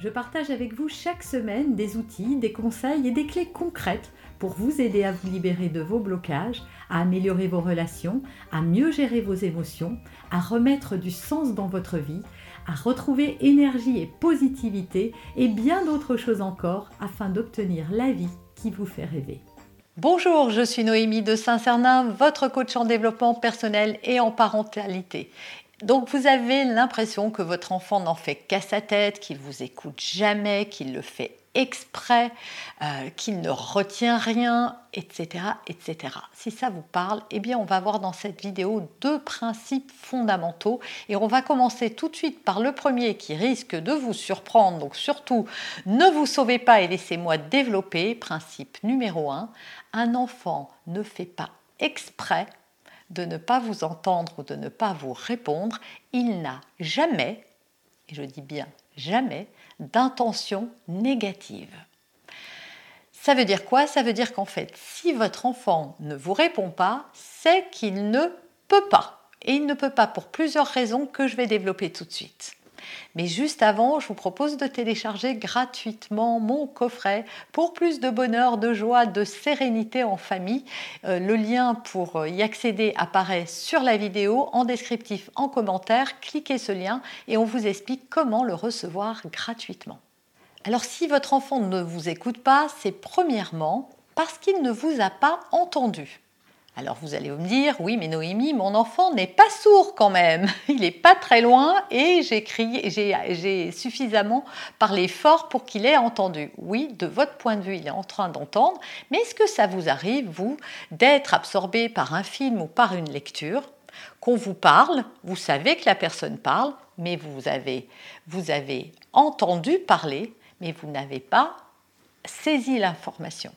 Je partage avec vous chaque semaine des outils, des conseils et des clés concrètes pour vous aider à vous libérer de vos blocages, à améliorer vos relations, à mieux gérer vos émotions, à remettre du sens dans votre vie, à retrouver énergie et positivité et bien d'autres choses encore afin d'obtenir la vie qui vous fait rêver. Bonjour, je suis Noémie de Saint-Cernin, votre coach en développement personnel et en parentalité. Donc vous avez l'impression que votre enfant n'en fait qu'à sa tête, qu'il vous écoute jamais, qu'il le fait exprès, euh, qu'il ne retient rien, etc., etc. Si ça vous parle, eh bien on va voir dans cette vidéo deux principes fondamentaux et on va commencer tout de suite par le premier qui risque de vous surprendre. Donc surtout, ne vous sauvez pas et laissez-moi développer. Principe numéro un, un enfant ne fait pas exprès de ne pas vous entendre ou de ne pas vous répondre, il n'a jamais, et je dis bien jamais, d'intention négative. Ça veut dire quoi? Ça veut dire qu'en fait, si votre enfant ne vous répond pas, c'est qu'il ne peut pas. Et il ne peut pas pour plusieurs raisons que je vais développer tout de suite. Mais juste avant, je vous propose de télécharger gratuitement mon coffret pour plus de bonheur, de joie, de sérénité en famille. Euh, le lien pour y accéder apparaît sur la vidéo en descriptif en commentaire. Cliquez ce lien et on vous explique comment le recevoir gratuitement. Alors si votre enfant ne vous écoute pas, c'est premièrement parce qu'il ne vous a pas entendu. Alors vous allez me dire, oui, mais Noémie, mon enfant n'est pas sourd quand même. Il n'est pas très loin et j'ai j'ai suffisamment parlé fort pour qu'il ait entendu. Oui, de votre point de vue, il est en train d'entendre, mais est-ce que ça vous arrive, vous, d'être absorbé par un film ou par une lecture, qu'on vous parle, vous savez que la personne parle, mais vous avez, vous avez entendu parler, mais vous n'avez pas saisi l'information?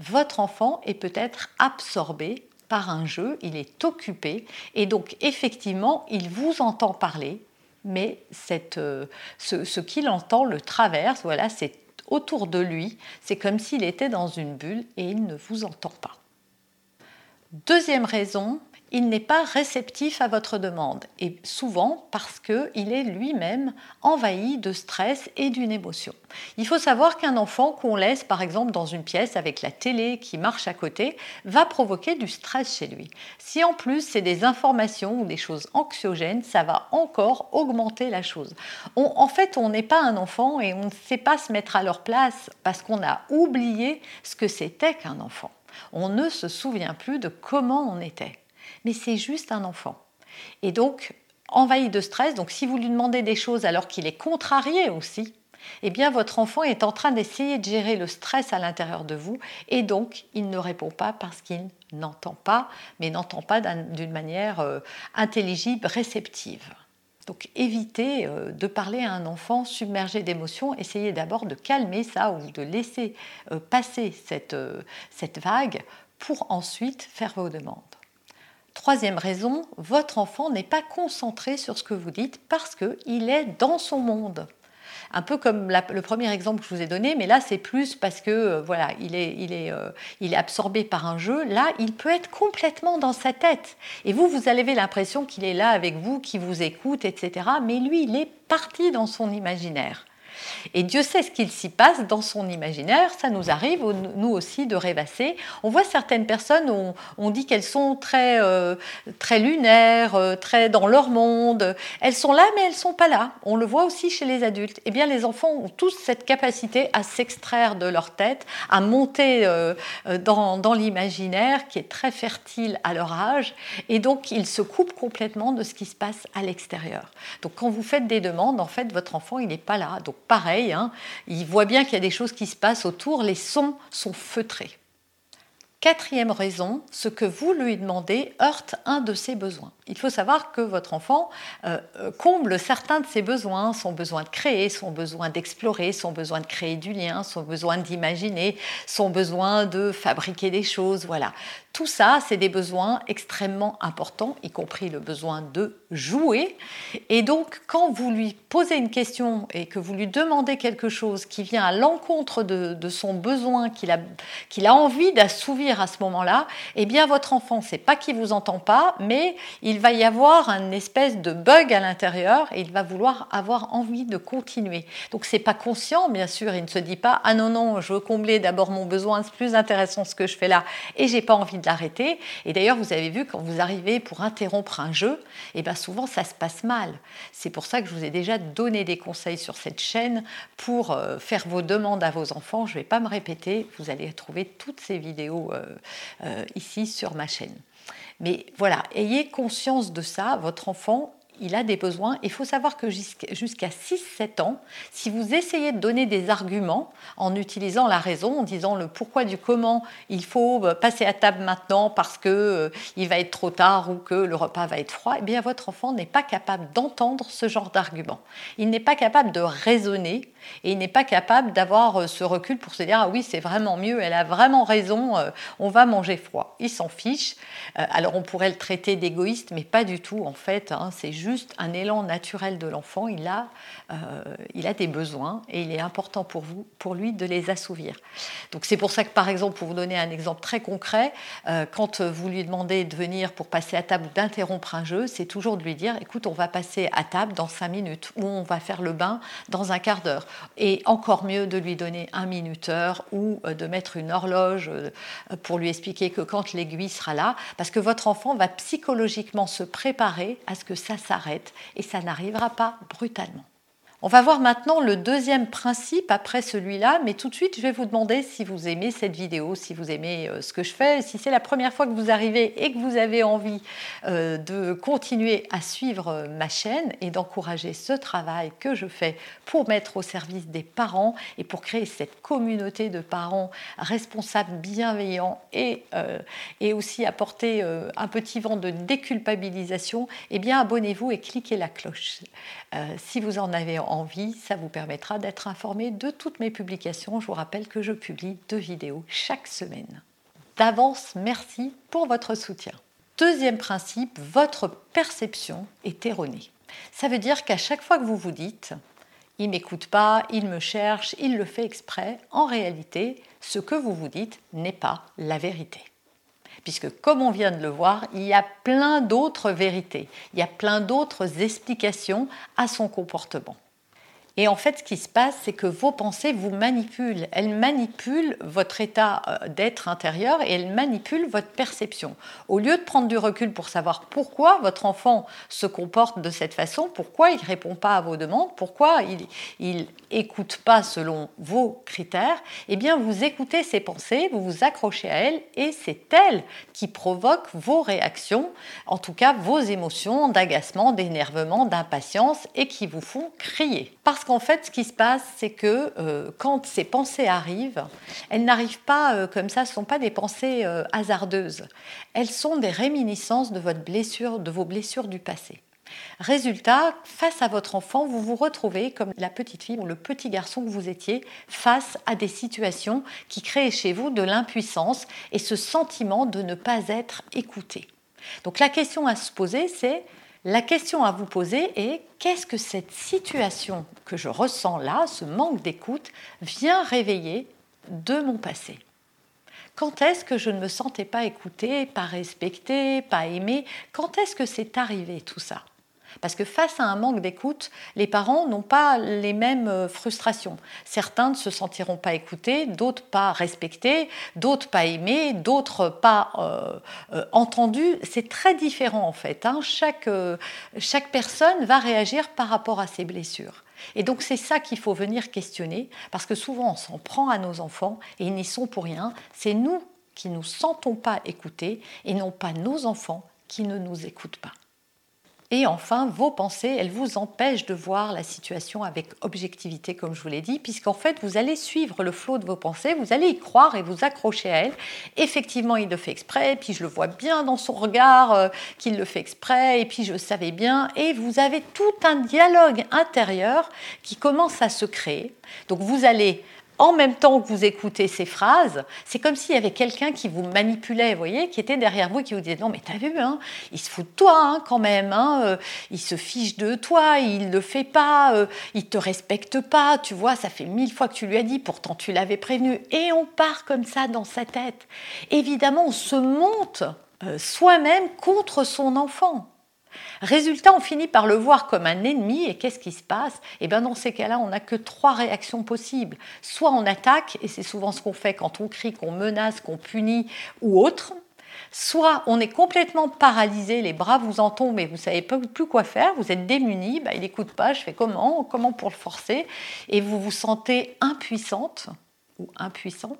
Votre enfant est peut-être absorbé par un jeu, il est occupé et donc effectivement il vous entend parler, mais euh, ce, qu'il entend le traverse, voilà, c'est autour de lui, c'est comme s'il était dans une bulle et il ne vous entend pas. Deuxième raison, il n'est pas réceptif à votre demande et souvent parce qu'il est lui-même envahi de stress et d'une émotion. Il faut savoir qu'un enfant qu'on laisse par exemple dans une pièce avec la télé qui marche à côté va provoquer du stress chez lui. Si en plus c'est des informations ou des choses anxiogènes, ça va encore augmenter la chose. en fait, on n'est pas un enfant et on ne sait pas se mettre à leur place parce qu'on a oublié ce que c'était qu'un enfant. On ne se souvient plus de comment on était mais c'est juste un enfant. Et donc, envahi de stress, donc si vous lui demandez des choses alors qu'il est contrarié aussi, eh bien votre enfant est en train d'essayer de gérer le stress à l'intérieur de vous et donc il ne répond pas parce qu'il n'entend pas, mais n'entend pas d'une manière euh, intelligible, réceptive. Donc évitez euh, de parler à un enfant submergé d'émotions, essayez d'abord de calmer ça ou de laisser euh, passer cette, cette vague pour ensuite faire vos demandes. Troisième raison, votre enfant n'est pas concentré sur ce que vous dites parce qu'il est dans son monde. Un peu comme le premier exemple que je vous ai donné, mais là c'est plus parce que euh, voilà, il est, il, est, euh, il est absorbé par un jeu. Là, il peut être complètement dans sa tête. Et vous, vous avez l'impression qu'il est là avec vous, qu'il vous écoute, etc. Mais lui, il est parti dans son imaginaire. Et Dieu sait ce qu'il s'y passe dans son imaginaire. Ça nous arrive, nous aussi, de rêvasser. On voit certaines personnes, on, on dit qu'elles sont très, euh, très lunaires, euh, très dans leur monde. Elles sont là, mais elles ne sont pas là. On le voit aussi chez les adultes. Eh bien, les enfants ont tous cette capacité à s'extraire de leur tête, à monter euh, dans, dans l'imaginaire qui est très fertile à leur âge. Et donc, ils se coupent complètement de ce qui se passe à l'extérieur. Donc, quand vous faites des demandes, en fait, votre enfant, il n'est pas là. Donc, pareil, hein, il voit bien qu'il y a des choses qui se passent autour, les sons sont feutrés. Quatrième raison, ce que vous lui demandez heurte un de ses besoins. Il faut savoir que votre enfant euh, euh, comble certains de ses besoins, son besoin de créer, son besoin d'explorer, son besoin de créer du lien, son besoin d'imaginer, son besoin de fabriquer des choses. Voilà. Tout ça, c'est des besoins extrêmement importants, y compris le besoin de jouer. Et donc, quand vous lui posez une question et que vous lui demandez quelque chose qui vient à l'encontre de, son besoin qu'il a, qu'il a envie d'assouvir à ce moment-là, eh bien, votre enfant, c'est pas qu'il vous entend pas, mais il va y avoir une espèce de bug à l'intérieur et il va vouloir avoir envie de continuer. Donc, c'est pas conscient, bien sûr. Il ne se dit pas, ah non, non, je veux combler d'abord mon besoin, c'est plus intéressant ce que je fais là et j'ai pas envie de l'arrêter. Et d'ailleurs, vous avez vu, quand vous arrivez pour interrompre un jeu, eh bien souvent ça se passe mal. C'est pour ça que je vous ai déjà donné des conseils sur cette chaîne pour euh, faire vos demandes à vos enfants. Je ne vais pas me répéter, vous allez trouver toutes ces vidéos euh, ici sur ma chaîne. Mais voilà, ayez conscience de ça, votre enfant, il a des besoins. Il faut savoir que jusqu'à 6-7 ans, si vous essayez de donner des arguments en utilisant la raison, en disant le pourquoi du comment, il faut euh, passer à table maintenant parce que euh, il va être trop tard ou que le repas va être froid, eh bien votre enfant n'est pas capable d'entendre ce genre d'argument. Il n'est pas capable de raisonner et il n'est pas capable d'avoir euh, ce recul pour se dire ah oui c'est vraiment mieux, elle a vraiment raison, on va manger froid. Il s'en fiche. alors on pourrait le traiter d'égoïste, mais pas du tout en fait. Hein. c'est un élan naturel de l'enfant. Il a, euh, il a des besoins et il est important pour vous, pour lui, de les assouvir. Donc c'est pour ça que par exemple, pour vous donner un exemple très concret, euh, quand vous lui demandez de venir pour passer à table ou d'interrompre un jeu, c'est toujours de lui dire écoute, on va passer à table dans cinq minutes ou on va faire le bain dans un quart d'heure. Et encore mieux de lui donner un minuteur ou euh, de mettre une horloge pour lui expliquer que quand l'aiguille sera là, parce que votre enfant va psychologiquement se préparer à ce que ça et ça n'arrivera pas brutalement. On va voir maintenant le deuxième principe après celui-là, mais tout de suite, je vais vous demander si vous aimez cette vidéo, si vous aimez euh, ce que je fais, si c'est la première fois que vous arrivez et que vous avez envie euh, de continuer à suivre euh, ma chaîne et d'encourager ce travail que je fais pour mettre au service des parents et pour créer cette communauté de parents responsables, bienveillants et, et aussi apporter un petit vent de déculpabilisation, eh bien abonnez-vous et cliquez la cloche. si vous en avez envie, ça vous permettra d'être informé de toutes mes publications. Je vous rappelle que je publie deux vidéos chaque semaine. D'avance, merci pour votre soutien. Deuxième principe, votre perception est erronée. Ça veut dire qu'à chaque fois que vous vous dites il m'écoute pas, il me cherche, il le fait exprès, en réalité, ce que vous vous dites n'est pas la vérité puisque comme on vient de le voir, il y a plein d'autres vérités, il y a plein d'autres explications à son comportement. Et en fait, ce qui se passe, c'est que vos pensées vous manipulent. Elles manipulent votre état euh, d'être intérieur et elles manipulent votre perception. Au lieu de prendre du recul pour savoir pourquoi votre enfant se comporte de cette façon, pourquoi il ne répond pas à vos demandes, pourquoi il n'écoute pas selon vos critères, eh bien, vous écoutez ses pensées, vous vous accrochez à elles et c'est elles qui provoquent vos réactions, en tout cas vos émotions d'agacement, d'énervement, d'impatience et qui vous font crier. Parce qu'en fait, ce qui se passe, c'est que euh, quand ces pensées arrivent, elles n'arrivent pas euh, comme ça, ce ne sont pas des pensées euh, hasardeuses. Elles sont des réminiscences de votre blessure, de vos blessures du passé. Résultat, face à votre enfant, vous vous retrouvez comme la petite fille ou le petit garçon que vous étiez face à des situations qui créent chez vous de l'impuissance et ce sentiment de ne pas être écouté. Donc la question à se poser, c'est la question à vous poser est qu'est-ce que cette situation que je ressens là, ce manque d'écoute, vient réveiller de mon passé? Quand est-ce que je ne me sentais pas écoutée, pas respectée, pas aimée? Quand est-ce que c'est arrivé tout ça? Parce que face à un manque d'écoute, les parents n'ont pas les mêmes euh, frustrations. Certains ne se sentiront pas écoutés, d'autres pas respectés, d'autres pas aimés, d'autres pas euh, euh, entendus. C'est très différent en fait. Hein. Chaque, chaque personne va réagir par rapport à ses blessures. Et donc c'est ça qu'il faut venir questionner, parce que souvent on s'en prend à nos enfants et ils n'y sont pour rien. C'est nous qui ne nous sentons pas écoutés et non pas nos enfants qui ne nous écoutent pas. Et enfin, vos pensées, elles vous empêchent de voir la situation avec objectivité, comme je vous l'ai dit, puisqu'en fait, vous allez suivre le flot de vos pensées, vous allez y croire et vous accrocher à elles. Effectivement, il le fait exprès, puis je le vois bien dans son regard euh, qu'il le fait exprès, et puis je savais bien, et vous avez tout un dialogue intérieur qui commence à se créer. Donc vous allez en même temps que vous écoutez ces phrases, c'est comme s'il y avait quelqu'un qui vous manipulait, vous voyez, qui était derrière vous qui vous disait non mais t'as vu, hein, il se fout de toi hein, quand même, hein, euh, il se fiche de toi, il ne le fait pas, euh, il te respecte pas, tu vois, ça fait mille fois que tu lui as dit, pourtant tu l'avais prévenu, et on part comme ça dans sa tête. Évidemment, on se monte euh, soi-même contre son enfant. Résultat, on finit par le voir comme un ennemi et qu'est-ce qui se passe? Eh bien, dans ces cas-là, on n'a que trois réactions possibles. Soit on attaque, et c'est souvent ce qu'on fait quand on crie, qu'on menace, qu'on punit ou autre. Soit on est complètement paralysé, les bras vous en tombent et vous ne savez plus quoi faire, vous êtes démuni, bah, il n'écoute pas, je fais comment Comment pour le forcer? Et vous vous sentez impuissante ou impuissant.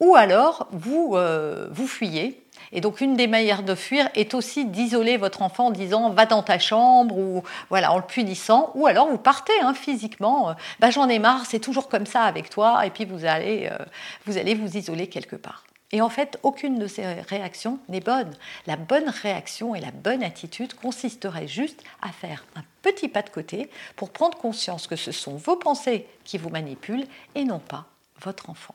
Ou alors vous, euh, vous fuyez et donc une des manières de fuir est aussi d'isoler votre enfant en disant va dans ta chambre ou voilà en le punissant ou alors vous partez hein, physiquement euh, bah, j'en ai marre c'est toujours comme ça avec toi et puis vous allez euh, vous allez vous isoler quelque part. Et en fait, aucune de ces réactions n'est bonne. La bonne réaction et la bonne attitude consisterait juste à faire un petit pas de côté pour prendre conscience que ce sont vos pensées qui vous manipulent et non pas votre enfant.